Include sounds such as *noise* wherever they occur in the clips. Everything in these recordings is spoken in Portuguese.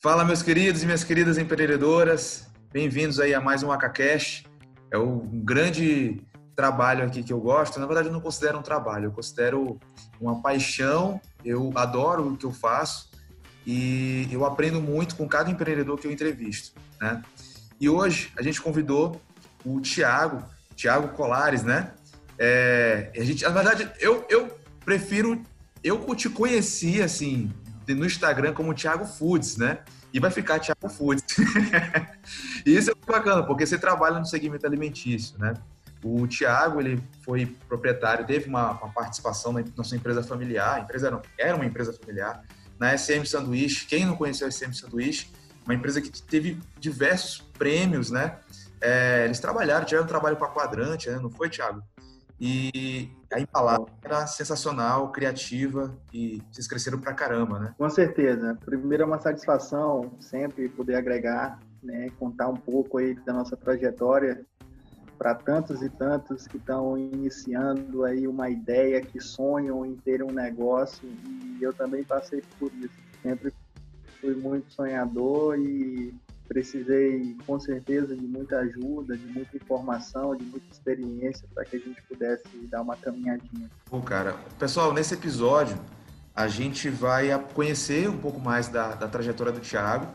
Fala, meus queridos e minhas queridas empreendedoras. Bem-vindos aí a mais um AcaCast. É um grande trabalho aqui que eu gosto. Na verdade, eu não considero um trabalho, eu considero uma paixão. Eu adoro o que eu faço e eu aprendo muito com cada empreendedor que eu entrevisto, né? E hoje a gente convidou o Tiago, Tiago Colares, né? É, a gente, na verdade, eu, eu prefiro, eu te conheci assim no Instagram como Thiago Foods, né? E vai ficar Thiago Foods. *laughs* e isso é muito bacana, porque você trabalha no segmento alimentício, né? O Thiago, ele foi proprietário, teve uma, uma participação na nossa empresa familiar, empresa era, era uma empresa familiar, na SM Sanduíche. Quem não conheceu a SM Sanduíche? Uma empresa que teve diversos prêmios, né? É, eles trabalharam, tiveram um trabalho para quadrante, né? não foi, Thiago? E a embalagem era sensacional, criativa e vocês cresceram pra caramba, né? Com certeza. Primeiro é uma satisfação sempre poder agregar, né, contar um pouco aí da nossa trajetória para tantos e tantos que estão iniciando aí uma ideia, que sonham em ter um negócio e eu também passei por isso. Sempre fui muito sonhador e precisei com certeza de muita ajuda, de muita informação, de muita experiência para que a gente pudesse dar uma caminhadinha. Bom, cara, pessoal, nesse episódio a gente vai conhecer um pouco mais da, da trajetória do Thiago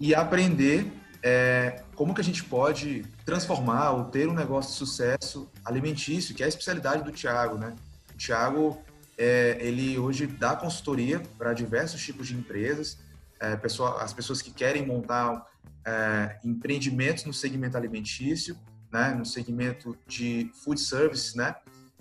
e aprender é, como que a gente pode transformar ou ter um negócio de sucesso alimentício, que é a especialidade do Thiago, né? O Thiago, é, ele hoje dá consultoria para diversos tipos de empresas, é, pessoa, as pessoas que querem montar é, empreendimentos no segmento alimentício, né, no segmento de food service, né,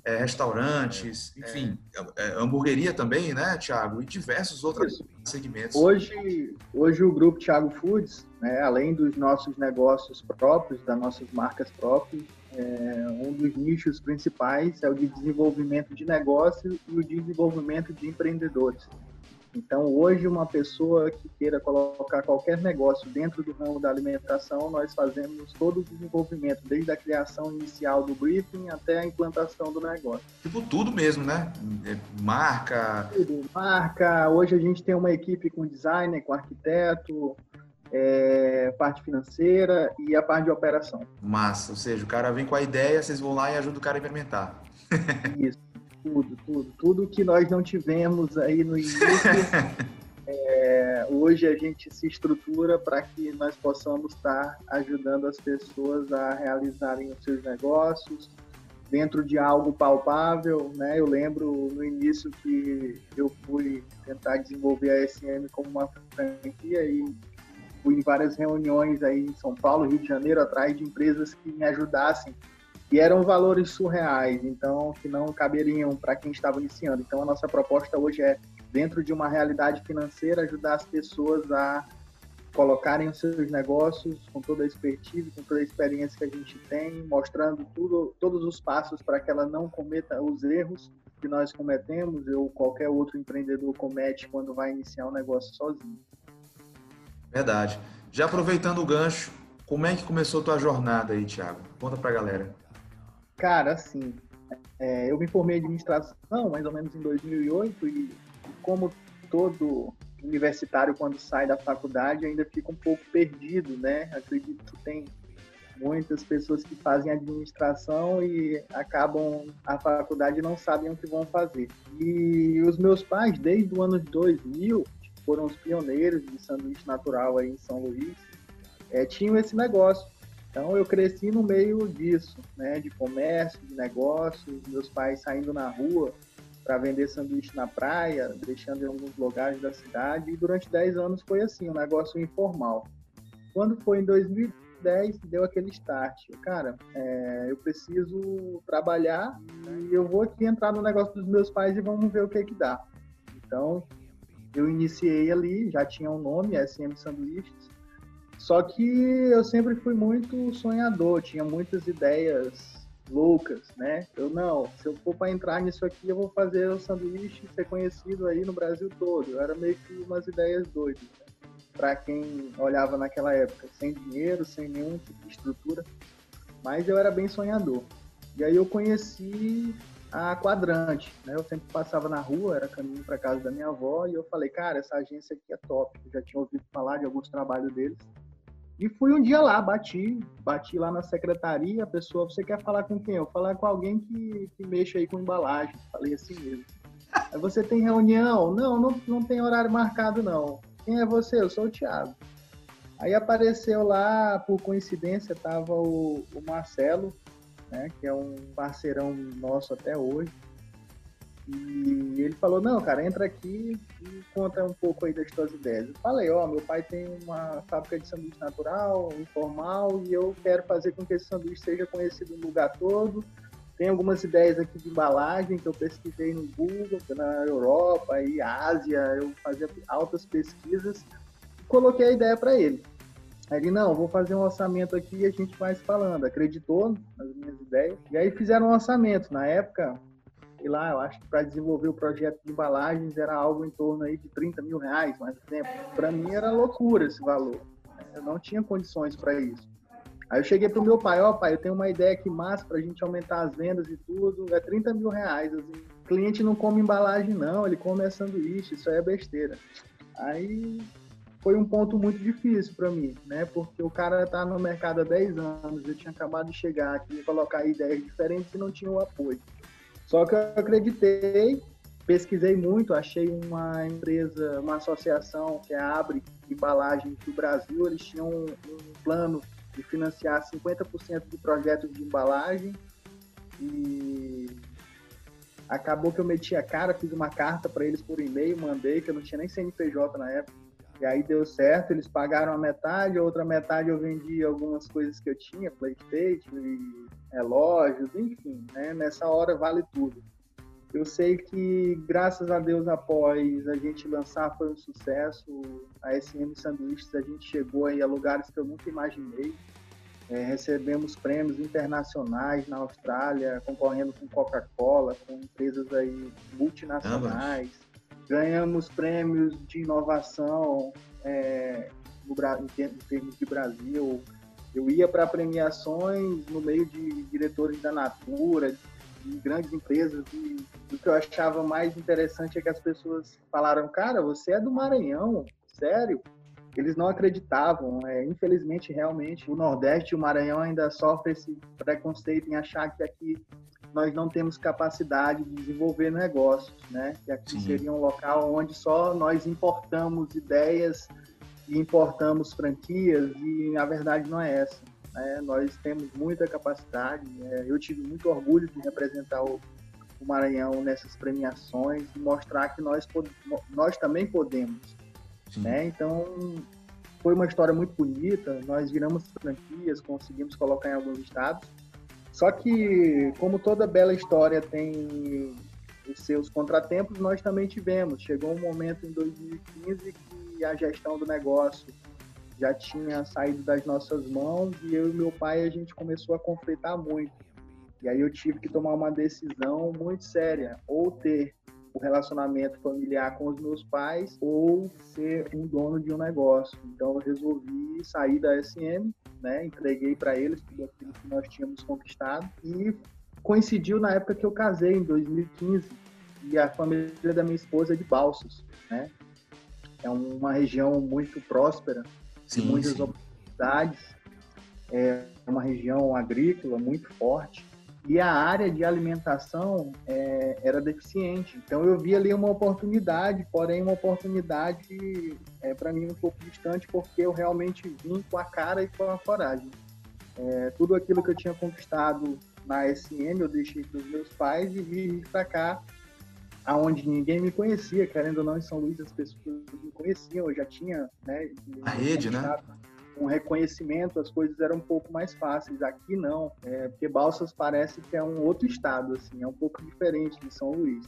é, restaurantes, enfim, é, é hamburgueria também, né, Thiago, e diversos outros Isso. segmentos. Hoje, hoje o grupo Thiago Foods, né, além dos nossos negócios próprios, das nossas marcas próprias, é, um dos nichos principais é o de desenvolvimento de negócios e o desenvolvimento de empreendedores. Então, hoje, uma pessoa que queira colocar qualquer negócio dentro do ramo da alimentação, nós fazemos todo o desenvolvimento, desde a criação inicial do briefing até a implantação do negócio. Tipo, tudo mesmo, né? É, marca. Tudo. Marca. Hoje a gente tem uma equipe com designer, com arquiteto, é, parte financeira e a parte de operação. Massa, ou seja, o cara vem com a ideia, vocês vão lá e ajudam o cara a implementar. Isso tudo, tudo, tudo que nós não tivemos aí no início. *laughs* é, hoje a gente se estrutura para que nós possamos estar ajudando as pessoas a realizarem os seus negócios dentro de algo palpável, né? Eu lembro no início que eu fui tentar desenvolver a SM como uma franquia e fui em várias reuniões aí em São Paulo, Rio de Janeiro, atrás de empresas que me ajudassem e eram valores surreais, então que não caberiam para quem estava iniciando. Então a nossa proposta hoje é dentro de uma realidade financeira ajudar as pessoas a colocarem os seus negócios com toda a expertise, com toda a experiência que a gente tem, mostrando tudo, todos os passos para que ela não cometa os erros que nós cometemos ou qualquer outro empreendedor comete quando vai iniciar um negócio sozinho. Verdade. Já aproveitando o gancho, como é que começou a tua jornada aí, Thiago? Conta para a galera. Cara, assim, é, eu me formei em administração mais ou menos em 2008 e como todo universitário quando sai da faculdade ainda fica um pouco perdido, né? Acredito que tem muitas pessoas que fazem administração e acabam a faculdade e não sabem o que vão fazer. E os meus pais, desde o ano de 2000, foram os pioneiros de sanduíche natural aí em São Luís, é, tinham esse negócio então eu cresci no meio disso, né, de comércio, de negócios, meus pais saindo na rua para vender sanduíche na praia, deixando em alguns lugares da cidade, e durante 10 anos foi assim, um negócio informal. Quando foi em 2010, deu aquele start. Cara, é, eu preciso trabalhar né, e eu vou aqui entrar no negócio dos meus pais e vamos ver o que que dá. Então, eu iniciei ali, já tinha um nome, SM Sanduíches, só que eu sempre fui muito sonhador, tinha muitas ideias loucas, né? Eu não, se eu for para entrar nisso aqui, eu vou fazer o sanduíche ser conhecido aí no Brasil todo. Eu era meio que umas ideias doidas, né? para quem olhava naquela época, sem dinheiro, sem nenhum tipo de estrutura. Mas eu era bem sonhador. E aí eu conheci a Quadrante, né? Eu sempre passava na rua, era caminho para casa da minha avó, e eu falei, cara, essa agência aqui é top. Eu já tinha ouvido falar de alguns trabalhos deles. E fui um dia lá, bati, bati lá na secretaria, a pessoa, você quer falar com quem? Eu falar com alguém que, que mexa aí com embalagem. Falei assim mesmo. Aí você tem reunião? Não, não, não tem horário marcado, não. Quem é você? Eu sou o Thiago. Aí apareceu lá, por coincidência, tava o, o Marcelo, né, que é um parceirão nosso até hoje. E ele falou, não, cara, entra aqui e conta um pouco aí das tuas ideias. Eu falei, ó, oh, meu pai tem uma fábrica de sanduíche natural, informal, e eu quero fazer com que esse sanduíche seja conhecido no lugar todo. Tem algumas ideias aqui de embalagem que eu pesquisei no Google, na Europa e Ásia, eu fazia altas pesquisas e coloquei a ideia para ele. Aí ele, não, vou fazer um orçamento aqui e a gente vai falando. Acreditou nas minhas ideias. E aí fizeram um orçamento. Na época, sei lá, eu acho que para desenvolver o projeto de embalagens era algo em torno aí de 30 mil reais, mais exemplo. Para mim era loucura esse valor. Eu não tinha condições para isso. Aí eu cheguei pro meu pai, ó oh, pai, eu tenho uma ideia aqui massa pra gente aumentar as vendas e tudo, é 30 mil reais. Assim. O cliente não come embalagem não, ele come é sanduíche, isso aí é besteira. Aí foi um ponto muito difícil para mim, né? Porque o cara tá no mercado há 10 anos, eu tinha acabado de chegar aqui colocar ideias diferentes e não tinha o apoio. Só que eu acreditei, pesquisei muito, achei uma empresa, uma associação que é Abre Embalagens do Brasil, eles tinham um, um plano de financiar 50% de projetos de embalagem e acabou que eu meti a cara, fiz uma carta para eles por e-mail, mandei, que eu não tinha nem CNPJ na época e aí deu certo, eles pagaram a metade, a outra metade eu vendi algumas coisas que eu tinha, Playstation e relógios, enfim, né? Nessa hora vale tudo. Eu sei que, graças a Deus, após a gente lançar, foi um sucesso. A SM Sanduíches, a gente chegou aí a lugares que eu nunca imaginei. É, recebemos prêmios internacionais na Austrália, concorrendo com Coca-Cola, com empresas aí multinacionais ganhamos prêmios de inovação é, no, em termos de Brasil. Eu ia para premiações no meio de diretores da Natura, de grandes empresas, e o que eu achava mais interessante é que as pessoas falaram, cara, você é do Maranhão, sério? Eles não acreditavam. É, infelizmente, realmente, o Nordeste e o Maranhão ainda sofrem esse preconceito em achar que aqui nós não temos capacidade de desenvolver negócios, né? Que aqui Sim. seria um local onde só nós importamos ideias e importamos franquias e a verdade não é essa. Né? Nós temos muita capacidade. Né? Eu tive muito orgulho de representar o, o Maranhão nessas premiações e mostrar que nós, nós também podemos. Né? Então, foi uma história muito bonita. Nós viramos franquias, conseguimos colocar em alguns estados só que, como toda bela história tem os seus contratempos, nós também tivemos. Chegou um momento em 2015 que a gestão do negócio já tinha saído das nossas mãos e eu e meu pai a gente começou a conflitar muito. E aí eu tive que tomar uma decisão muito séria, ou ter o relacionamento familiar com os meus pais ou ser um dono de um negócio. Então eu resolvi sair da SM, né? Entreguei para eles tudo aquilo que nós tínhamos conquistado e coincidiu na época que eu casei em 2015 e a família da minha esposa é de Balsas, né? É uma região muito próspera, sim, muitas sim. oportunidades. É uma região agrícola muito forte e a área de alimentação é, era deficiente. Então eu vi ali uma oportunidade, porém uma oportunidade é, para mim um pouco distante, porque eu realmente vim com a cara e com a coragem. É, tudo aquilo que eu tinha conquistado na SM eu deixei para os meus pais e vim para cá, aonde ninguém me conhecia, querendo ou não, em São Luís as pessoas me conheciam, eu já tinha, né? A rede, né? Com reconhecimento as coisas eram um pouco mais fáceis. Aqui não, é, porque Balsas parece que é um outro estado, assim, é um pouco diferente de São Luís.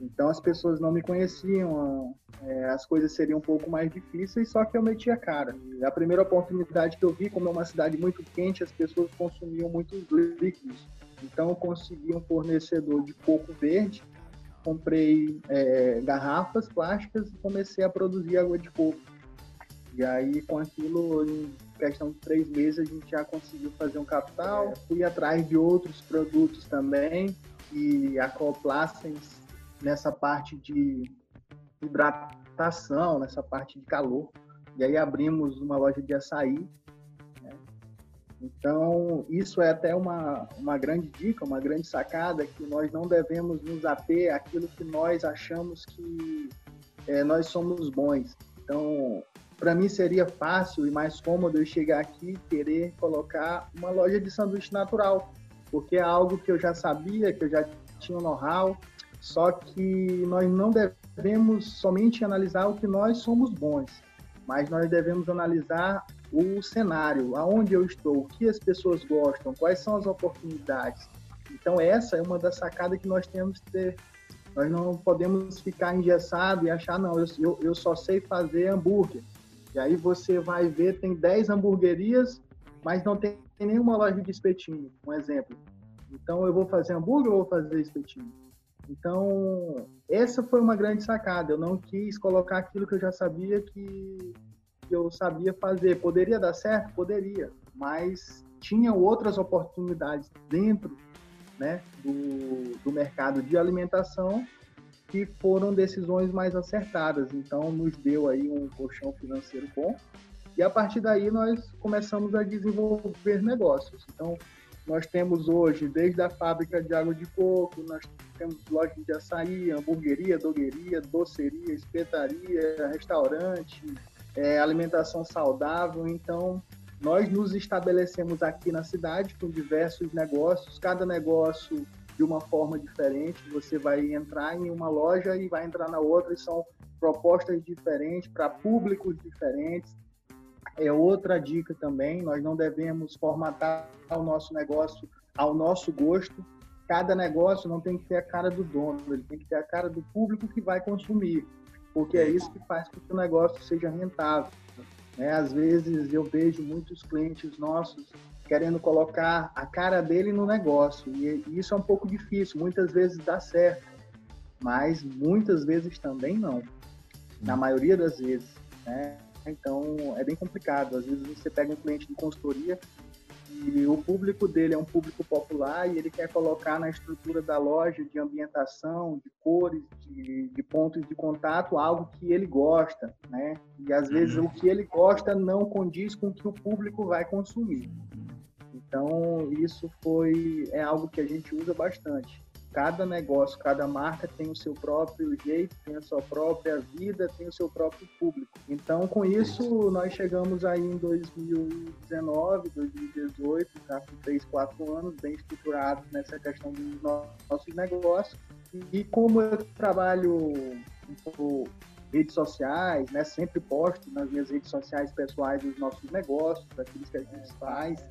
Então as pessoas não me conheciam, é, as coisas seriam um pouco mais difíceis, só que eu meti a cara. E a primeira oportunidade que eu vi, como é uma cidade muito quente, as pessoas consumiam muitos líquidos. Então eu consegui um fornecedor de coco verde, comprei é, garrafas plásticas e comecei a produzir água de coco e aí, com aquilo, em questão de três meses, a gente já conseguiu fazer um capital. Fui atrás de outros produtos também. que acoplassem nessa parte de hidratação, nessa parte de calor. E aí abrimos uma loja de açaí. Né? Então, isso é até uma, uma grande dica, uma grande sacada, que nós não devemos nos ater àquilo que nós achamos que é, nós somos bons. Então, para mim seria fácil e mais cômodo eu chegar aqui e querer colocar uma loja de sanduíche natural, porque é algo que eu já sabia, que eu já tinha know-how, só que nós não devemos somente analisar o que nós somos bons, mas nós devemos analisar o cenário, aonde eu estou, o que as pessoas gostam, quais são as oportunidades. Então essa é uma das sacadas que nós temos que ter. Nós não podemos ficar engessado e achar, não, eu, eu só sei fazer hambúrguer. E aí você vai ver, tem 10 hamburguerias, mas não tem nenhuma loja de espetinho, um exemplo. Então eu vou fazer hambúrguer ou vou fazer espetinho? Então, essa foi uma grande sacada. Eu não quis colocar aquilo que eu já sabia que, eu sabia fazer. Poderia dar certo? Poderia, mas tinha outras oportunidades dentro né, do, do mercado de alimentação que foram decisões mais acertadas. Então, nos deu aí um colchão financeiro bom. E a partir daí, nós começamos a desenvolver negócios. Então, nós temos hoje, desde a fábrica de água de coco, nós temos loja de açaí, hamburgueria, dogueria, doceria, espetaria, restaurante, é, alimentação saudável. Então, nós nos estabelecemos aqui na cidade com diversos negócios, cada negócio de uma forma diferente. Você vai entrar em uma loja e vai entrar na outra, e são propostas diferentes para públicos diferentes é outra dica também. Nós não devemos formatar o nosso negócio ao nosso gosto. Cada negócio não tem que ter a cara do dono, ele tem que ter a cara do público que vai consumir, porque é isso que faz com que o negócio seja rentável. Né? Às vezes eu vejo muitos clientes nossos querendo colocar a cara dele no negócio e isso é um pouco difícil. Muitas vezes dá certo, mas muitas vezes também não. Na maioria das vezes, né? Então é bem complicado. Às vezes você pega um cliente de consultoria e o público dele é um público popular e ele quer colocar na estrutura da loja de ambientação, de cores, de, de pontos de contato algo que ele gosta, né? E às vezes o que ele gosta não condiz com o que o público vai consumir. Então isso foi é algo que a gente usa bastante cada negócio, cada marca tem o seu próprio jeito, tem a sua própria vida, tem o seu próprio público. Então, com isso, nós chegamos aí em 2019, 2018, já com 3, 4 anos, bem estruturados nessa questão dos nossos negócios. E como eu trabalho por redes sociais, né, sempre posto nas minhas redes sociais pessoais os nossos negócios, aquilo que a gente faz,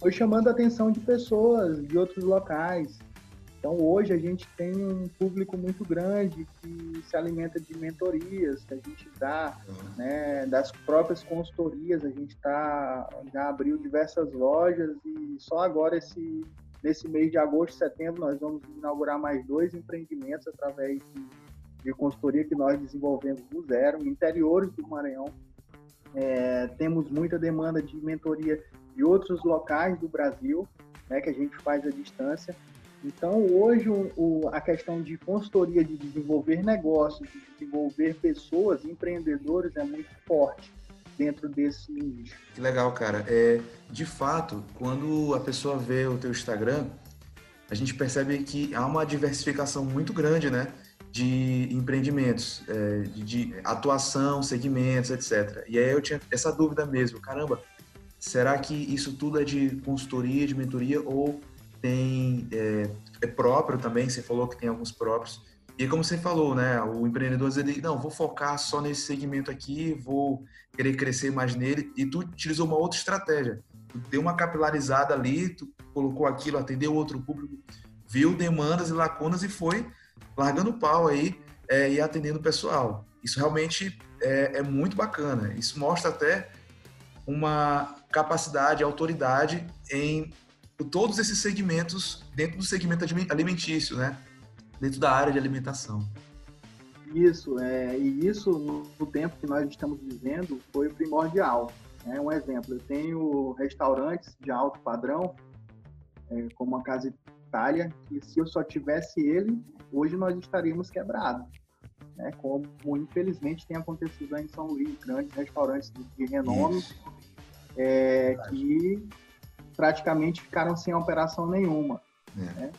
foi chamando a atenção de pessoas de outros locais, então, hoje a gente tem um público muito grande que se alimenta de mentorias que a gente dá, uhum. né, das próprias consultorias. A gente tá, já abriu diversas lojas e só agora, esse, nesse mês de agosto, setembro, nós vamos inaugurar mais dois empreendimentos através de, de consultoria que nós desenvolvemos do zero, interiores do Maranhão. É, temos muita demanda de mentoria de outros locais do Brasil, né, que a gente faz à distância. Então, hoje, o, a questão de consultoria, de desenvolver negócios, de desenvolver pessoas, empreendedores, é muito forte dentro desse nicho. Que legal, cara. É, de fato, quando a pessoa vê o teu Instagram, a gente percebe que há uma diversificação muito grande, né? De empreendimentos, é, de atuação, segmentos, etc. E aí eu tinha essa dúvida mesmo, caramba, será que isso tudo é de consultoria, de mentoria ou tem é, é, próprio também, você falou que tem alguns próprios. E como você falou, né, o empreendedor ele não, vou focar só nesse segmento aqui, vou querer crescer mais nele, e tu utilizou uma outra estratégia. Tu deu uma capilarizada ali, tu colocou aquilo, atendeu outro público, viu demandas e lacunas e foi largando pau aí é, e atendendo o pessoal. Isso realmente é, é muito bacana. Isso mostra até uma capacidade, autoridade em todos esses segmentos dentro do segmento alimentício, né? Dentro da área de alimentação. Isso, é, e isso no tempo que nós estamos vivendo foi primordial. É um exemplo, eu tenho restaurantes de alto padrão, é, como a Casa batalha que se eu só tivesse ele, hoje nós estaríamos quebrados. Né? Como infelizmente tem acontecido em São Luís, grandes restaurantes de, de renome é, que praticamente ficaram sem operação nenhuma. É. Né?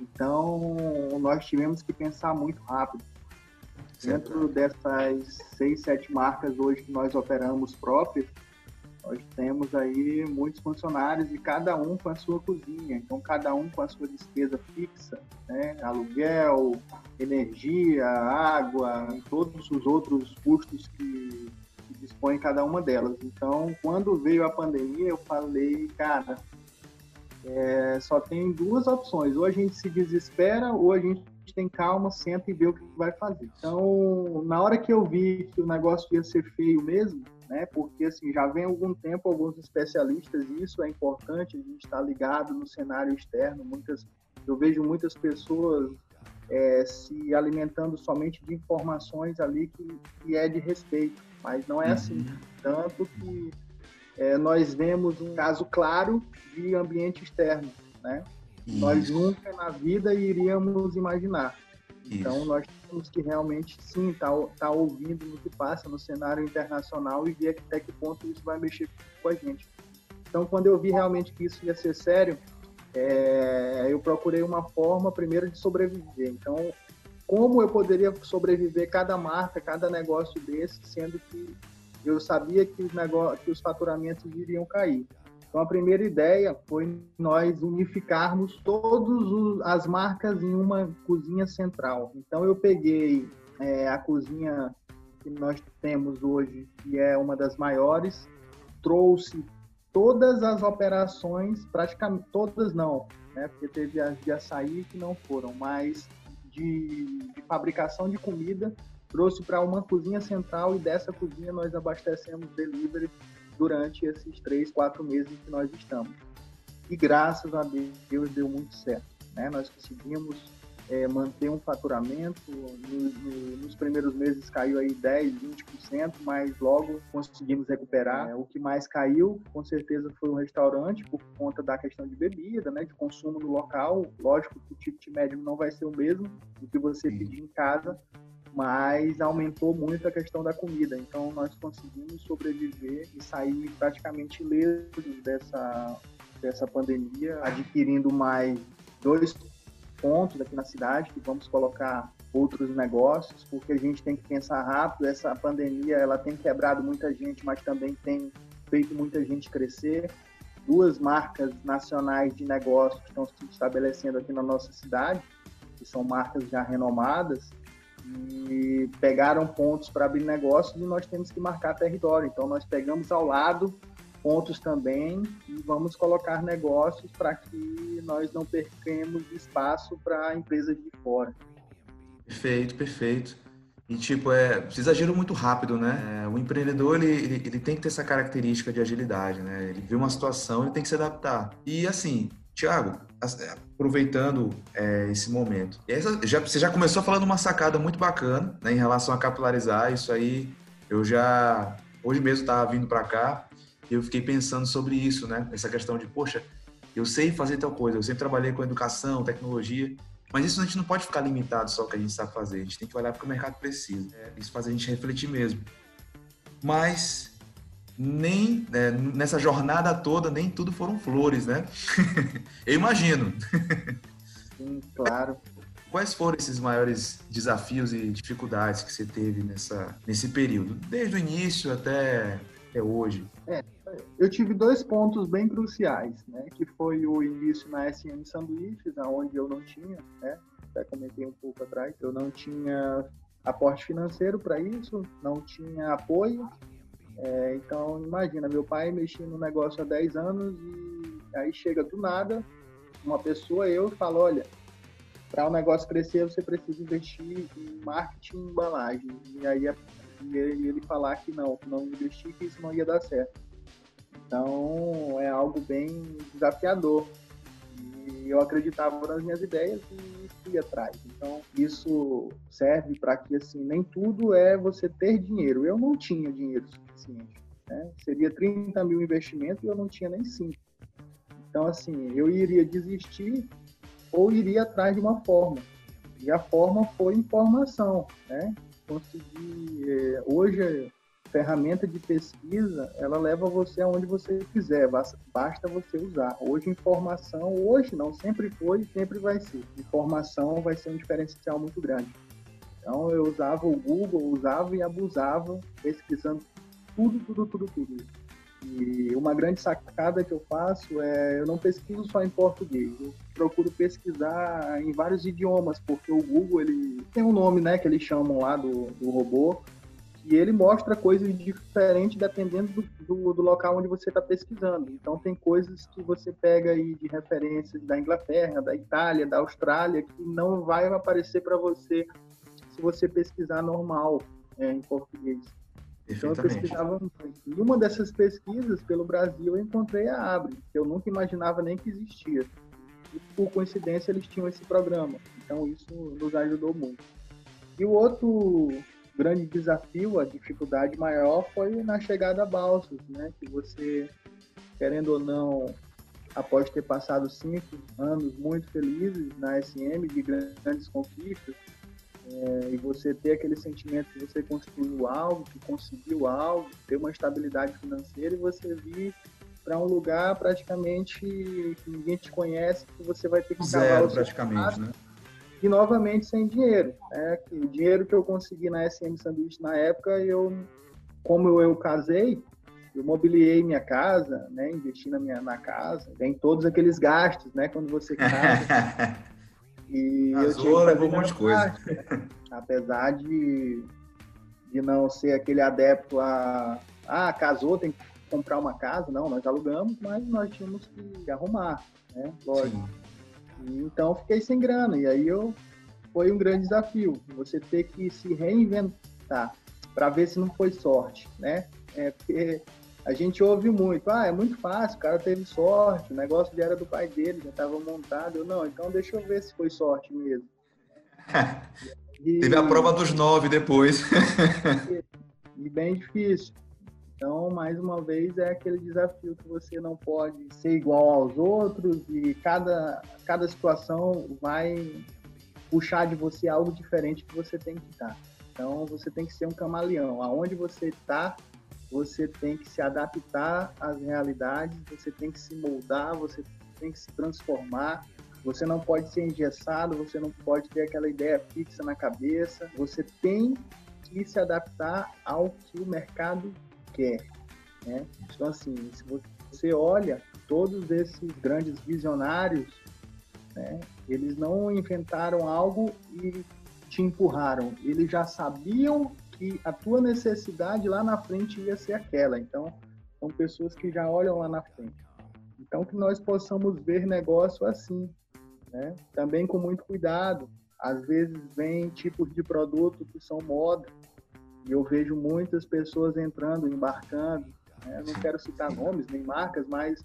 Então nós tivemos que pensar muito rápido. Dentro dessas seis, sete marcas hoje que nós operamos próprias, nós temos aí muitos funcionários e cada um com a sua cozinha, então cada um com a sua despesa fixa, né? aluguel, energia, água, todos os outros custos que dispõe cada uma delas. Então, quando veio a pandemia, eu falei, cara, é, só tem duas opções: ou a gente se desespera, ou a gente tem calma, senta e vê o que vai fazer. Então, na hora que eu vi que o negócio ia ser feio mesmo, né? Porque assim já vem algum tempo alguns especialistas e isso é importante a gente estar tá ligado no cenário externo. Muitas eu vejo muitas pessoas é, se alimentando somente de informações ali que, que é de respeito, mas não é uhum. assim. Tanto que é, nós vemos um caso claro de ambiente externo, né? Nós nunca na vida iríamos imaginar. Então, Isso. nós temos que realmente, sim, estar tá, tá ouvindo o que passa no cenário internacional e ver até que ponto isso vai mexer com a gente. Então, quando eu vi realmente que isso ia ser sério, é, eu procurei uma forma, primeiro, de sobreviver. Então, como eu poderia sobreviver cada marca, cada negócio desse, sendo que eu sabia que os, negócios, que os faturamentos iriam cair. Então, a primeira ideia foi nós unificarmos todas as marcas em uma cozinha central. Então, eu peguei é, a cozinha que nós temos hoje, que é uma das maiores, trouxe todas as operações, praticamente todas não, né? porque teve as de açaí que não foram, mas de, de fabricação de comida, trouxe para uma cozinha central e dessa cozinha nós abastecemos delivery durante esses três, quatro meses que nós estamos. E graças a Deus deu muito certo. Né? Nós conseguimos é, manter um faturamento, no, no, nos primeiros meses caiu aí 10, 20%, mas logo conseguimos recuperar. É, o que mais caiu, com certeza, foi o restaurante, por conta da questão de bebida, né, de consumo no local. Lógico que o ticket médio não vai ser o mesmo do que você Sim. pedir em casa, mas aumentou muito a questão da comida. Então nós conseguimos sobreviver e sair praticamente ilesos dessa, dessa pandemia, adquirindo mais dois pontos aqui na cidade que vamos colocar outros negócios, porque a gente tem que pensar rápido. Essa pandemia ela tem quebrado muita gente, mas também tem feito muita gente crescer. Duas marcas nacionais de negócios estão se estabelecendo aqui na nossa cidade, que são marcas já renomadas, e pegaram pontos para abrir negócios e nós temos que marcar território. Então, nós pegamos ao lado pontos também e vamos colocar negócios para que nós não percamos espaço para empresas de fora. Perfeito, perfeito. E, tipo, é, vocês agiram muito rápido, né? É, o empreendedor, ele, ele, ele, tem que ter essa característica de agilidade, né? Ele vê uma situação e tem que se adaptar. E, assim, Tiago, é, aproveitando é, esse momento, essa, já, você já começou falando uma sacada muito bacana né, em relação a capilarizar. Isso aí, eu já hoje mesmo estava vindo para cá e eu fiquei pensando sobre isso, né? Essa questão de, poxa, eu sei fazer tal coisa, eu sempre trabalhei com educação, tecnologia, mas isso a gente não pode ficar limitado só ao que a gente sabe fazer. A gente tem que olhar para o mercado precisa. É, isso faz a gente refletir mesmo. Mas nem é, nessa jornada toda nem tudo foram flores, né? *laughs* Eu imagino. Sim, claro. Quais foram esses maiores desafios e dificuldades que você teve nessa, nesse período, desde o início até, até hoje? É, eu tive dois pontos bem cruciais, né? Que foi o início na SM Sanduíches, onde eu não tinha, né? Até comentei um pouco atrás, eu não tinha aporte financeiro para isso, não tinha apoio, é, então, imagina, meu pai mexia no negócio há 10 anos e aí chega do nada uma pessoa, eu, e falo, olha, para o um negócio crescer, você precisa investir em marketing e embalagem. E aí e ele falar que não, que não investir, que isso não ia dar certo. Então, é algo bem desafiador. E eu acreditava nas minhas ideias e fui atrás. Então, isso serve para que, assim, nem tudo é você ter dinheiro. Eu não tinha dinheiro suficiente. Né? Seria 30 mil investimento e eu não tinha nem 5. Então, assim, eu iria desistir ou iria atrás de uma forma. E a forma foi informação, né? Conseguir, é, hoje, ferramenta de pesquisa, ela leva você aonde você quiser, basta você usar. Hoje, informação, hoje não, sempre foi sempre vai ser. Informação vai ser um diferencial muito grande. Então, eu usava o Google, usava e abusava, pesquisando tudo, tudo, tudo, tudo. E uma grande sacada que eu faço é eu não pesquiso só em português, eu procuro pesquisar em vários idiomas, porque o Google ele tem um nome, né, que eles chamam lá do, do robô, e ele mostra coisas diferentes dependendo do, do, do local onde você está pesquisando. Então tem coisas que você pega aí de referências da Inglaterra, da Itália, da Austrália, que não vai aparecer para você se você pesquisar normal é, em português. Então eu pesquisava muito. E uma dessas pesquisas pelo Brasil eu encontrei a Abre, que eu nunca imaginava nem que existia. E por coincidência eles tinham esse programa. Então isso nos ajudou muito. E o outro grande desafio, a dificuldade maior foi na chegada a Balsas, né? Que você, querendo ou não, após ter passado cinco anos muito felizes na SM de grandes conquistas, é, e você ter aquele sentimento que você construiu algo, que conseguiu algo, ter uma estabilidade financeira e você vir para um lugar praticamente que ninguém te conhece, que você vai ter que Zero, praticamente, né? E novamente sem dinheiro. Né? O dinheiro que eu consegui na SM Sanduíche na época, eu, como eu, eu casei, eu mobiliei minha casa, né? Investi na minha na casa, tem todos aqueles gastos, né? Quando você casa. *laughs* E eu levou um monte de coisa. apesar de, de não ser aquele adepto a. Ah, casou, tem que comprar uma casa. Não, nós alugamos, mas nós tínhamos que arrumar, né? Lógico. E, então fiquei sem grana. E aí eu foi um grande desafio. Você ter que se reinventar para ver se não foi sorte, né? É porque a gente ouve muito, ah, é muito fácil, o cara teve sorte, o negócio já era do pai dele, já estava montado. Eu, não, então deixa eu ver se foi sorte mesmo. e, *laughs* teve a prova dos nove depois. *laughs* e bem difícil. Então, mais uma vez, é aquele desafio que você não pode ser igual aos outros e cada, cada situação vai puxar de você algo diferente que você tem que estar. Então, você tem que ser um camaleão. Aonde você está, você tem que se adaptar às realidades, você tem que se moldar, você tem que se transformar. Você não pode ser engessado, você não pode ter aquela ideia fixa na cabeça. Você tem que se adaptar ao que o mercado quer. Né? Então, assim, se você olha todos esses grandes visionários, né, eles não inventaram algo e te empurraram. Eles já sabiam que a tua necessidade lá na frente ia ser aquela. Então, são pessoas que já olham lá na frente. Então, que nós possamos ver negócio assim, né? Também com muito cuidado. Às vezes vem tipos de produto que são moda e eu vejo muitas pessoas entrando, embarcando. Né? Não quero citar nomes nem marcas, mas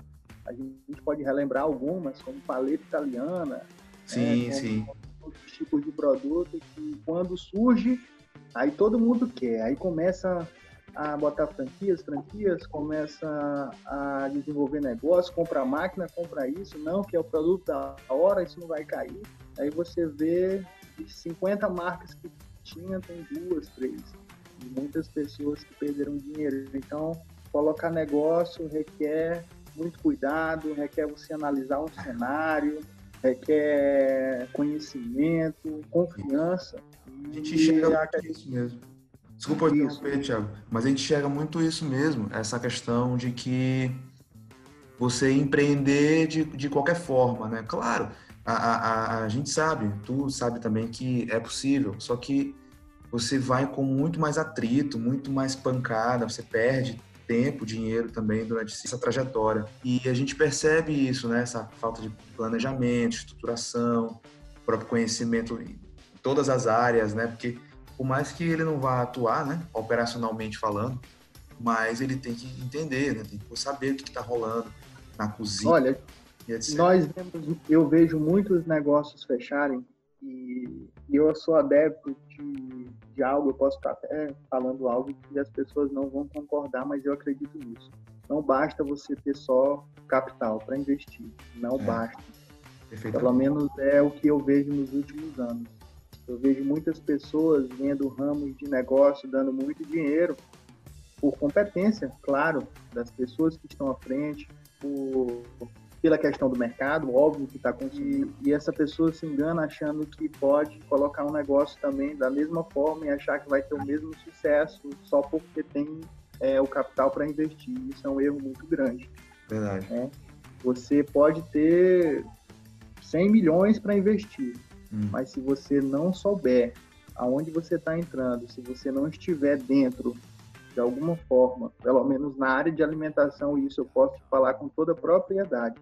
a gente pode relembrar algumas, como paleta italiana. Sim, né? sim. Outros tipos de produto que quando surge Aí todo mundo quer, aí começa a botar franquias, franquias, começa a desenvolver negócio, compra máquina, compra isso, não, que é o produto da hora, isso não vai cair. Aí você vê de 50 marcas que tinha, tem duas, três. E muitas pessoas que perderam dinheiro. Então, colocar negócio requer muito cuidado, requer você analisar um cenário, requer conhecimento, confiança. A gente enxerga muito isso mesmo. Desculpa interromper, Thiago, mas a gente enxerga muito isso mesmo, essa questão de que você empreender de, de qualquer forma, né? Claro, a, a, a gente sabe, tu sabe também que é possível, só que você vai com muito mais atrito, muito mais pancada, você perde tempo, dinheiro também durante essa trajetória. E a gente percebe isso, né? Essa falta de planejamento, estruturação, próprio conhecimento em todas as áreas, né? Porque por mais que ele não vá atuar, né, operacionalmente falando, mas ele tem que entender, né? Tem que saber o que está rolando na cozinha. Olha, nós vemos, eu vejo muitos negócios fecharem e, e eu sou adepto de, de algo, eu posso estar até falando algo que as pessoas não vão concordar, mas eu acredito nisso. Não basta você ter só capital para investir, não é. basta. Pelo menos é o que eu vejo nos últimos anos. Eu vejo muitas pessoas vendo ramos de negócio dando muito dinheiro por competência, claro, das pessoas que estão à frente, por, pela questão do mercado, óbvio que está conseguindo. E essa pessoa se engana achando que pode colocar um negócio também da mesma forma e achar que vai ter o mesmo sucesso só porque tem é, o capital para investir. Isso é um erro muito grande. Verdade. Né? Você pode ter 100 milhões para investir, hum. mas se você não souber aonde você está entrando, se você não estiver dentro de alguma forma, pelo menos na área de alimentação, isso eu posso falar com toda propriedade.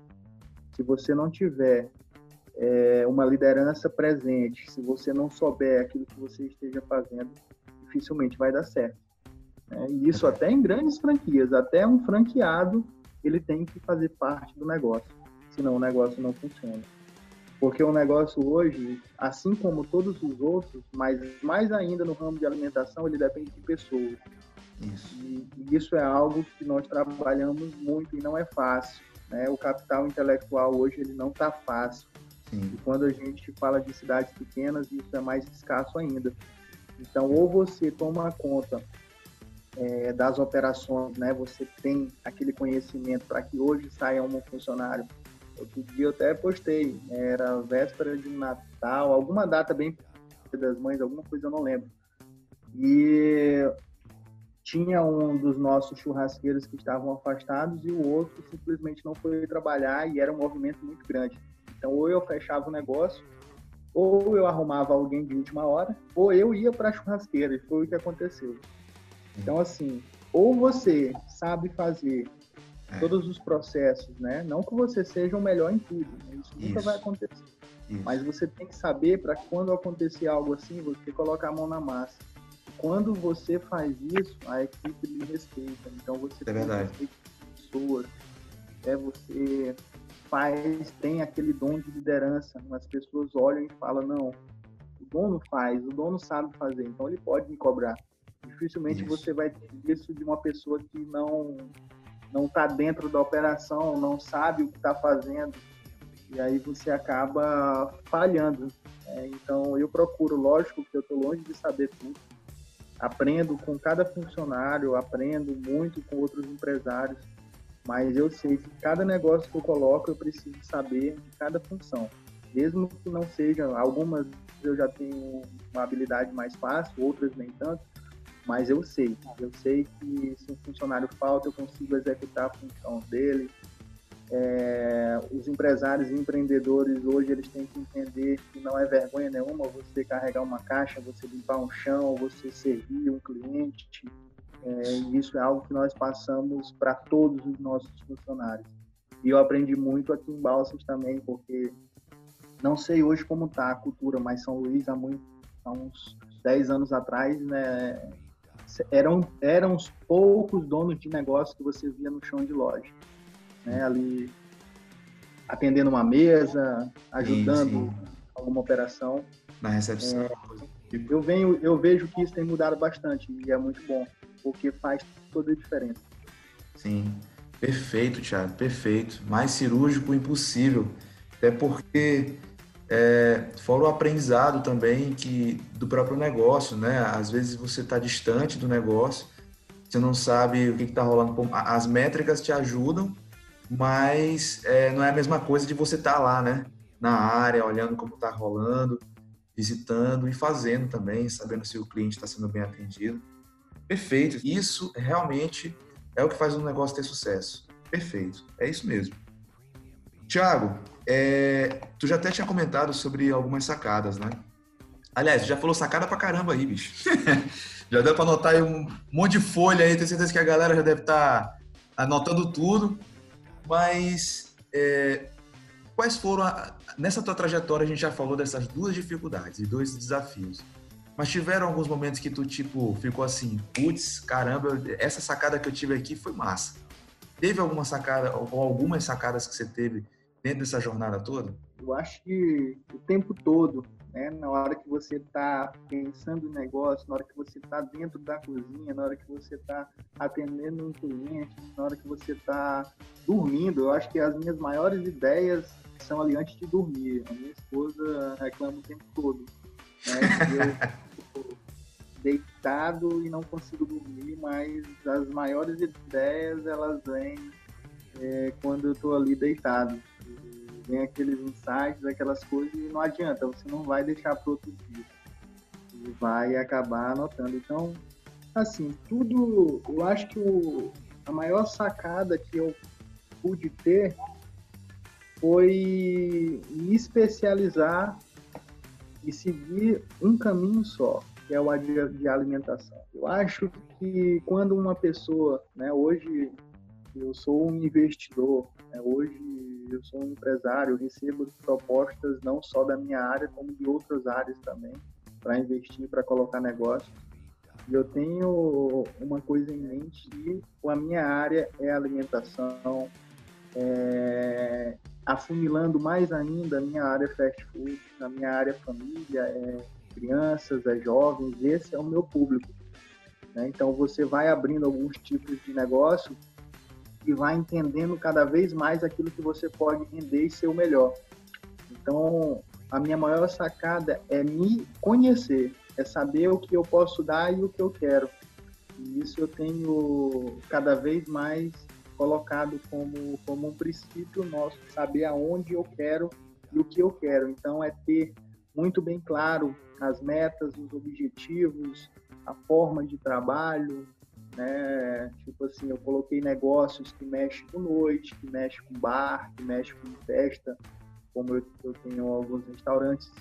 Se você não tiver é, uma liderança presente, se você não souber aquilo que você esteja fazendo, dificilmente vai dar certo. Né? E isso até em grandes franquias, até um franqueado, ele tem que fazer parte do negócio, senão o negócio não funciona. Porque o negócio hoje, assim como todos os outros, mas mais ainda no ramo de alimentação, ele depende de pessoas. Isso. E, e isso é algo que nós trabalhamos muito e não é fácil. Né? O capital intelectual hoje ele não está fácil. Sim. E quando a gente fala de cidades pequenas, isso é mais escasso ainda. Então, ou você toma conta é, das operações, né? Você tem aquele conhecimento para que hoje saia um funcionário. Outro dia eu até postei, era véspera de Natal, alguma data bem das mães, alguma coisa eu não lembro. E tinha um dos nossos churrasqueiros que estavam afastados e o outro simplesmente não foi trabalhar e era um movimento muito grande. Então, ou eu fechava o negócio, ou eu arrumava alguém de última hora, ou eu ia para a churrasqueira, e foi o que aconteceu. Então, assim, ou você sabe fazer é. todos os processos, né? Não que você seja o melhor em tudo, né? isso, isso, nunca vai acontecer. Isso. Mas você tem que saber para quando acontecer algo assim, você colocar a mão na massa quando você faz isso, a equipe lhe respeita. Então você é verdade. pessoas, é você faz, tem aquele dom de liderança. As pessoas olham e falam, não, o dono faz, o dono sabe fazer, então ele pode me cobrar. Dificilmente isso. você vai ter isso de uma pessoa que não não está dentro da operação, não sabe o que está fazendo, e aí você acaba falhando. É, então eu procuro, lógico que eu estou longe de saber tudo, aprendo com cada funcionário, aprendo muito com outros empresários, mas eu sei que cada negócio que eu coloco eu preciso saber de cada função, mesmo que não seja, algumas eu já tenho uma habilidade mais fácil, outras nem tanto, mas eu sei, eu sei que se um funcionário falta eu consigo executar a função dele, é, os empresários e empreendedores hoje eles têm que entender que não é vergonha nenhuma você carregar uma caixa, você limpar um chão, você servir um cliente. É, isso é algo que nós passamos para todos os nossos funcionários. E eu aprendi muito aqui em Balsas também, porque não sei hoje como está a cultura, mas São Luís há, muito, há uns 10 anos atrás, né, eram, eram os poucos donos de negócio que você via no chão de loja né? Ali atendendo uma mesa, ajudando sim, sim. alguma operação. Na recepção. É, eu venho, eu vejo que isso tem mudado bastante e é muito bom, porque faz toda a diferença. Sim, perfeito, Thiago, perfeito. Mais cirúrgico impossível, até porque é, fora o aprendizado também que do próprio negócio, né? Às vezes você está distante do negócio, você não sabe o que está rolando. As métricas te ajudam, mas é, não é a mesma coisa de você estar tá lá, né? Na área, olhando como está rolando, visitando e fazendo também, sabendo se o cliente está sendo bem atendido. Perfeito. Isso realmente é o que faz um negócio ter sucesso. Perfeito. É isso mesmo. Tiago, é, tu já até tinha comentado sobre algumas sacadas, né? Aliás, já falou sacada pra caramba aí, bicho. *laughs* já deu pra anotar aí um monte de folha aí, tenho certeza que a galera já deve estar tá anotando tudo. Mas é, quais foram a, nessa tua trajetória a gente já falou dessas duas dificuldades e dois desafios. Mas tiveram alguns momentos que tu tipo ficou assim, putz, caramba, essa sacada que eu tive aqui foi massa. Teve alguma sacada ou algumas sacadas que você teve dentro dessa jornada toda? Eu acho que o tempo todo né? Na hora que você está pensando em negócio, na hora que você está dentro da cozinha, na hora que você está atendendo um cliente, na hora que você está dormindo. Eu acho que as minhas maiores ideias são ali antes de dormir. A minha esposa reclama o tempo todo. Né? eu *laughs* deitado e não consigo dormir, mas as maiores ideias elas vêm é, quando eu estou ali deitado. Vem aqueles insights, aquelas coisas e não adianta, você não vai deixar para outro dia. E vai acabar anotando. Então, assim, tudo. Eu acho que o, a maior sacada que eu pude ter foi me especializar e seguir um caminho só que é o de alimentação. Eu acho que quando uma pessoa, né, hoje eu sou um investidor, né, hoje eu sou um empresário, eu recebo propostas não só da minha área, como de outras áreas também, para investir, para colocar negócio. E eu tenho uma coisa em mente que a minha área é alimentação, é, afunilando mais ainda a minha área fast food, a minha área família, é crianças, é jovens, esse é o meu público. Né? Então você vai abrindo alguns tipos de negócio e vai entendendo cada vez mais aquilo que você pode render e ser o melhor. Então a minha maior sacada é me conhecer, é saber o que eu posso dar e o que eu quero. E isso eu tenho cada vez mais colocado como, como um princípio nosso, saber aonde eu quero e o que eu quero. Então é ter muito bem claro as metas, os objetivos, a forma de trabalho, né? Tipo assim, eu coloquei negócios que mexem com noite, que mexem com bar, que mexem com festa, como eu, eu tenho alguns restaurantes,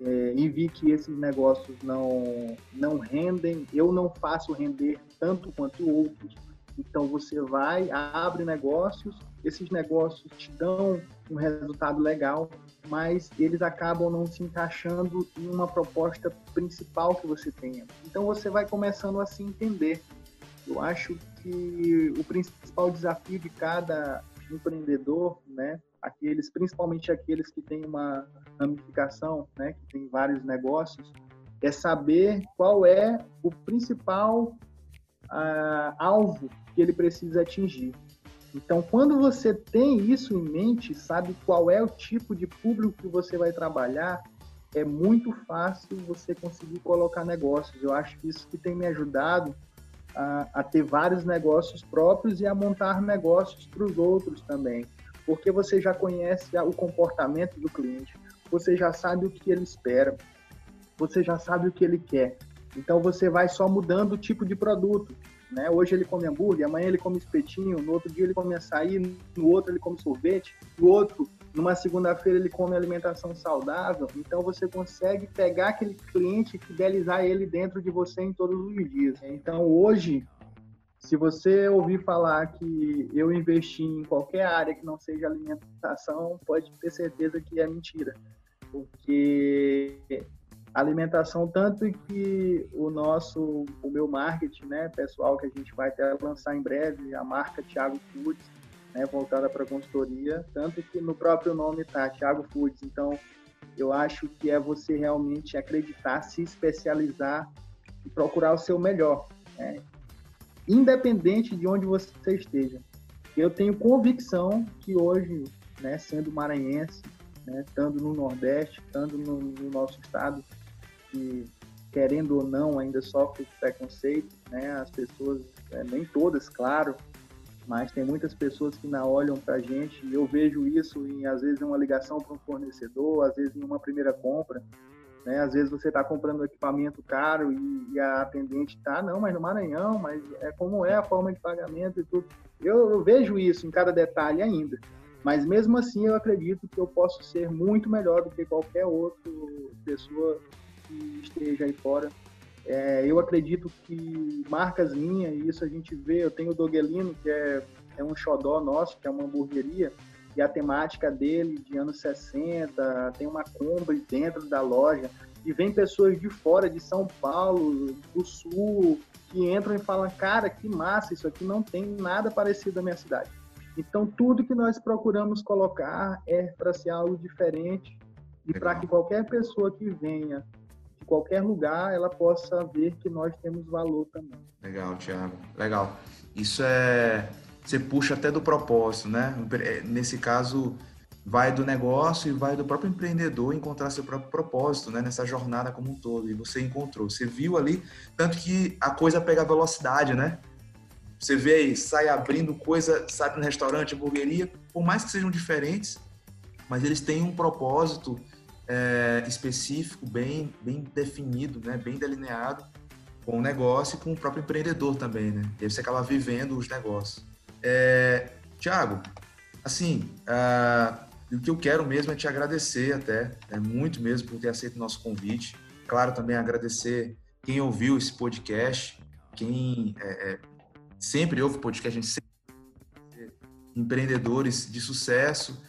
é, e vi que esses negócios não, não rendem, eu não faço render tanto quanto outros, então você vai, abre negócios, esses negócios te dão um resultado legal, mas eles acabam não se encaixando em uma proposta principal que você tenha. Então você vai começando a se entender. Eu acho que o principal desafio de cada empreendedor, né, aqueles, principalmente aqueles que têm uma ramificação, né, que tem vários negócios, é saber qual é o principal uh, alvo que ele precisa atingir. Então, quando você tem isso em mente, sabe qual é o tipo de público que você vai trabalhar, é muito fácil você conseguir colocar negócios. Eu acho que isso que tem me ajudado a, a ter vários negócios próprios e a montar negócios para os outros também. Porque você já conhece o comportamento do cliente, você já sabe o que ele espera, você já sabe o que ele quer. Então você vai só mudando o tipo de produto. Né? Hoje ele come hambúrguer, amanhã ele come espetinho, no outro dia ele come açaí, no outro ele come sorvete, no outro, numa segunda-feira ele come alimentação saudável. Então você consegue pegar aquele cliente e fidelizar ele dentro de você em todos os dias. Então hoje, se você ouvir falar que eu investi em qualquer área que não seja alimentação, pode ter certeza que é mentira. Porque alimentação, tanto que o nosso, o meu marketing, né, pessoal, que a gente vai até lançar em breve, a marca Thiago Foods, né, voltada para consultoria, tanto que no próprio nome tá Thiago Foods. Então, eu acho que é você realmente acreditar, se especializar e procurar o seu melhor, né? independente de onde você esteja. Eu tenho convicção que hoje, né, sendo maranhense, né, estando no Nordeste, estando no, no nosso estado, que, querendo ou não, ainda sofre preconceito, né? As pessoas, é, nem todas, claro, mas tem muitas pessoas que não olham para a gente e eu vejo isso em, às vezes, uma ligação para um fornecedor, às vezes em uma primeira compra, né? Às vezes você está comprando equipamento caro e, e a atendente está, não, mas no Maranhão, mas é como é a forma de pagamento e tudo. Eu, eu vejo isso em cada detalhe ainda. Mas mesmo assim, eu acredito que eu posso ser muito melhor do que qualquer outra pessoa que esteja aí fora. É, eu acredito que marcas minhas, e isso a gente vê, eu tenho o Dogelino, que é, é um xodó nosso, que é uma hamburgueria, e a temática dele de anos 60, tem uma Kombi dentro da loja, e vem pessoas de fora, de São Paulo, do Sul, que entram e falam, cara, que massa, isso aqui não tem nada parecido na minha cidade. Então, tudo que nós procuramos colocar é para ser algo diferente e para que qualquer pessoa que venha qualquer lugar ela possa ver que nós temos valor também. Legal, Tiago. Legal. Isso é você puxa até do propósito, né? É, nesse caso, vai do negócio e vai do próprio empreendedor encontrar seu próprio propósito, né? Nessa jornada como um todo. E você encontrou, você viu ali, tanto que a coisa pega velocidade, né? Você vê aí, sai abrindo coisa, sabe, no restaurante, hamburgueria, por mais que sejam diferentes, mas eles têm um propósito é, específico, bem, bem definido, né? Bem delineado com o negócio e com o próprio empreendedor também, né? E aí você acaba vivendo os negócios. É, Tiago, assim, o que eu quero mesmo é te agradecer até, é muito mesmo por ter aceito o nosso convite. Claro, também agradecer quem ouviu esse podcast, quem é, é, sempre ouve podcast, a gente sempre empreendedores de sucesso,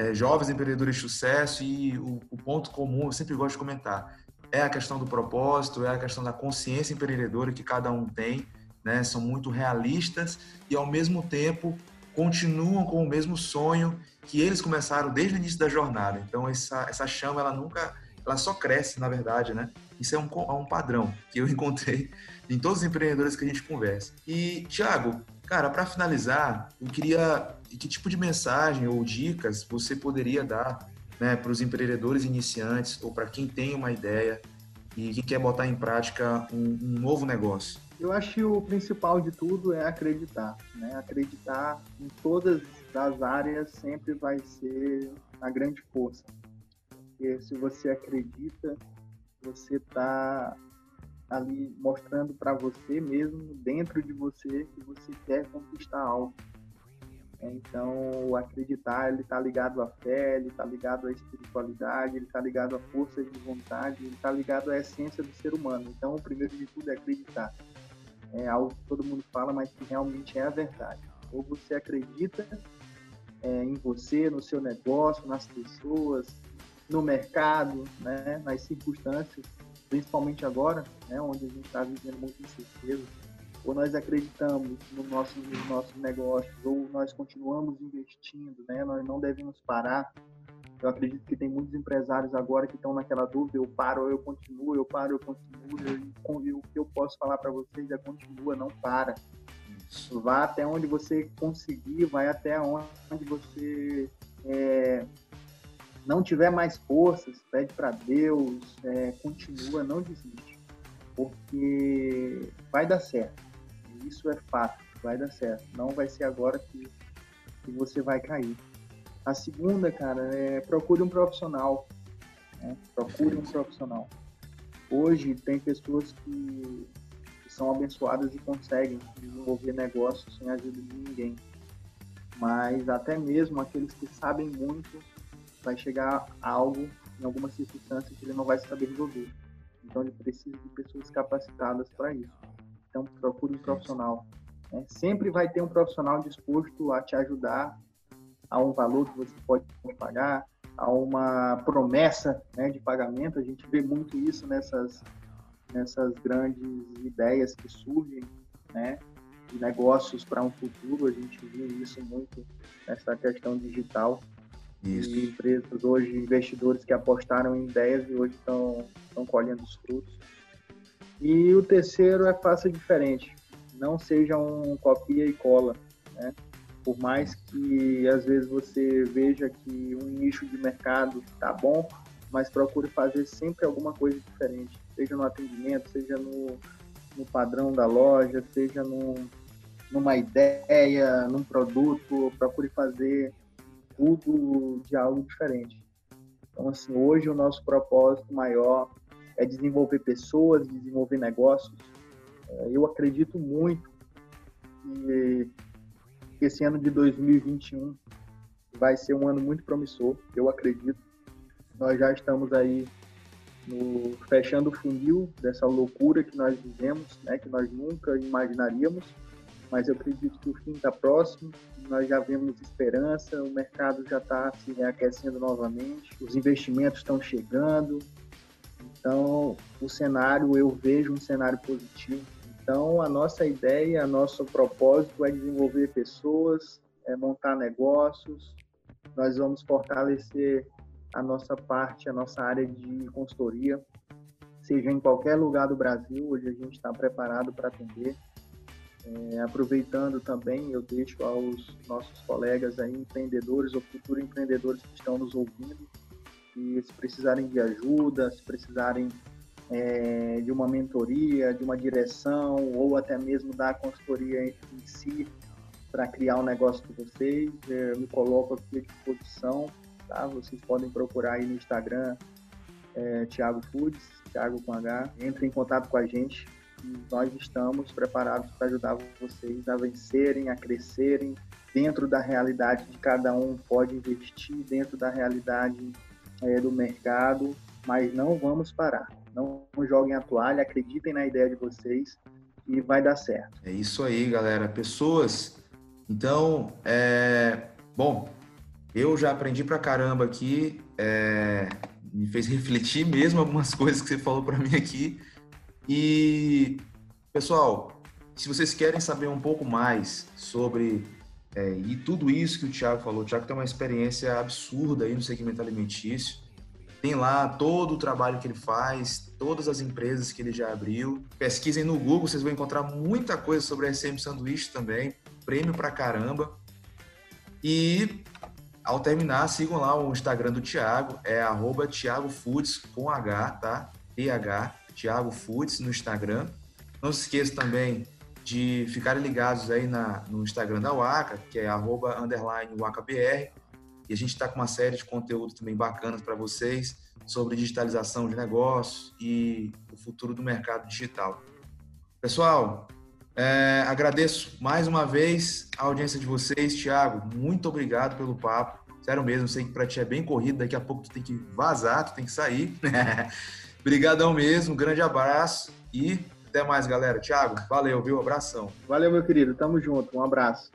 é, jovens empreendedores de sucesso e o, o ponto comum, eu sempre gosto de comentar, é a questão do propósito, é a questão da consciência empreendedora que cada um tem, né? São muito realistas e ao mesmo tempo continuam com o mesmo sonho que eles começaram desde o início da jornada. Então essa essa chama ela nunca ela só cresce, na verdade, né? Isso é um, é um padrão que eu *laughs* encontrei em todos os empreendedores que a gente conversa. E, Thiago, cara, para finalizar, eu queria. Que tipo de mensagem ou dicas você poderia dar né, para os empreendedores iniciantes ou para quem tem uma ideia e que quer botar em prática um, um novo negócio? Eu acho que o principal de tudo é acreditar, né? Acreditar em todas as áreas sempre vai ser a grande força. Porque se você acredita, você está ali mostrando para você mesmo, dentro de você, que você quer conquistar algo. Então, o acreditar, ele está ligado à fé, ele está ligado à espiritualidade, ele está ligado à força de vontade, ele está ligado à essência do ser humano. Então, o primeiro de tudo é acreditar é algo que todo mundo fala, mas que realmente é a verdade. Ou você acredita é, em você, no seu negócio, nas pessoas, no mercado, né, nas circunstâncias, principalmente agora, né, onde a gente está vivendo muita incerteza. Ou nós acreditamos no nosso, nos nossos negócios, ou nós continuamos investindo, né, nós não devemos parar eu acredito que tem muitos empresários agora que estão naquela dúvida, eu paro ou eu continuo, eu paro, eu continuo, eu, o que eu posso falar para vocês é continua, não para. Vá até onde você conseguir, vai até onde você é, não tiver mais forças, pede para Deus, é, continua, não desiste, porque vai dar certo. Isso é fato, vai dar certo. Não vai ser agora que, que você vai cair. A segunda, cara, é procure um profissional. Né? Procure um profissional. Hoje tem pessoas que, que são abençoadas e conseguem desenvolver negócios sem ajuda de ninguém. Mas até mesmo aqueles que sabem muito vai chegar a algo em alguma circunstância que ele não vai saber resolver. Então ele precisa de pessoas capacitadas para isso. Então procure um profissional. Né? Sempre vai ter um profissional disposto a te ajudar a um valor que você pode pagar, a uma promessa né, de pagamento. A gente vê muito isso nessas, nessas grandes ideias que surgem, né, de negócios para um futuro. A gente vê isso muito nessa questão digital. Isso. E empresas hoje, investidores que apostaram em ideias e hoje estão, estão colhendo os frutos. E o terceiro é faça diferente. Não seja um copia e cola. Né? Por mais que às vezes você veja que um nicho de mercado está bom, mas procure fazer sempre alguma coisa diferente, seja no atendimento, seja no, no padrão da loja, seja no, numa ideia, num produto, procure fazer tudo de algo diferente. Então, assim, hoje o nosso propósito maior é desenvolver pessoas, desenvolver negócios. É, eu acredito muito que esse ano de 2021 vai ser um ano muito promissor, eu acredito. Nós já estamos aí no, fechando o funil dessa loucura que nós vivemos, né, que nós nunca imaginaríamos, mas eu acredito que o fim está próximo, nós já vemos esperança, o mercado já está se reaquecendo novamente, os investimentos estão chegando, então o cenário, eu vejo um cenário positivo então, a nossa ideia, nosso propósito é desenvolver pessoas, é montar negócios. Nós vamos fortalecer a nossa parte, a nossa área de consultoria, seja em qualquer lugar do Brasil, hoje a gente está preparado para atender. É, aproveitando também, eu deixo aos nossos colegas aí, empreendedores ou futuros empreendedores que estão nos ouvindo, que se precisarem de ajuda, se precisarem é, de uma mentoria, de uma direção, ou até mesmo da consultoria em si, para criar um negócio de vocês, é, eu me coloco aqui à disposição, tá? Vocês podem procurar aí no Instagram, é, Thiago Foods, Thiago com H, entre em contato com a gente, nós estamos preparados para ajudar vocês a vencerem, a crescerem dentro da realidade de cada um, pode investir dentro da realidade é, do mercado, mas não vamos parar. Não joguem a toalha, acreditem na ideia de vocês e vai dar certo. É isso aí, galera. Pessoas, então, é... bom, eu já aprendi pra caramba aqui, é... me fez *laughs* refletir mesmo algumas coisas que você falou para mim aqui. E, pessoal, se vocês querem saber um pouco mais sobre é, e tudo isso que o Thiago falou, o Thiago tem uma experiência absurda aí no segmento alimentício. Tem lá todo o trabalho que ele faz, todas as empresas que ele já abriu. Pesquisem no Google, vocês vão encontrar muita coisa sobre a SM Sanduíche também. Prêmio pra caramba. E ao terminar, sigam lá o Instagram do Thiago, é arroba Thiago Foods com H, tá? TH Thiago Foods no Instagram. Não se esqueça também de ficarem ligados aí na, no Instagram da Waka, que é arroba WakaBR. E a gente está com uma série de conteúdos também bacanas para vocês sobre digitalização de negócios e o futuro do mercado digital. Pessoal, é, agradeço mais uma vez a audiência de vocês. Tiago, muito obrigado pelo papo. Sério mesmo, sei que para ti é bem corrido, daqui a pouco tu tem que vazar, tu tem que sair. *laughs* Obrigadão mesmo, grande abraço e até mais, galera. Thiago, valeu, viu? Abração. Valeu, meu querido. Tamo junto. Um abraço.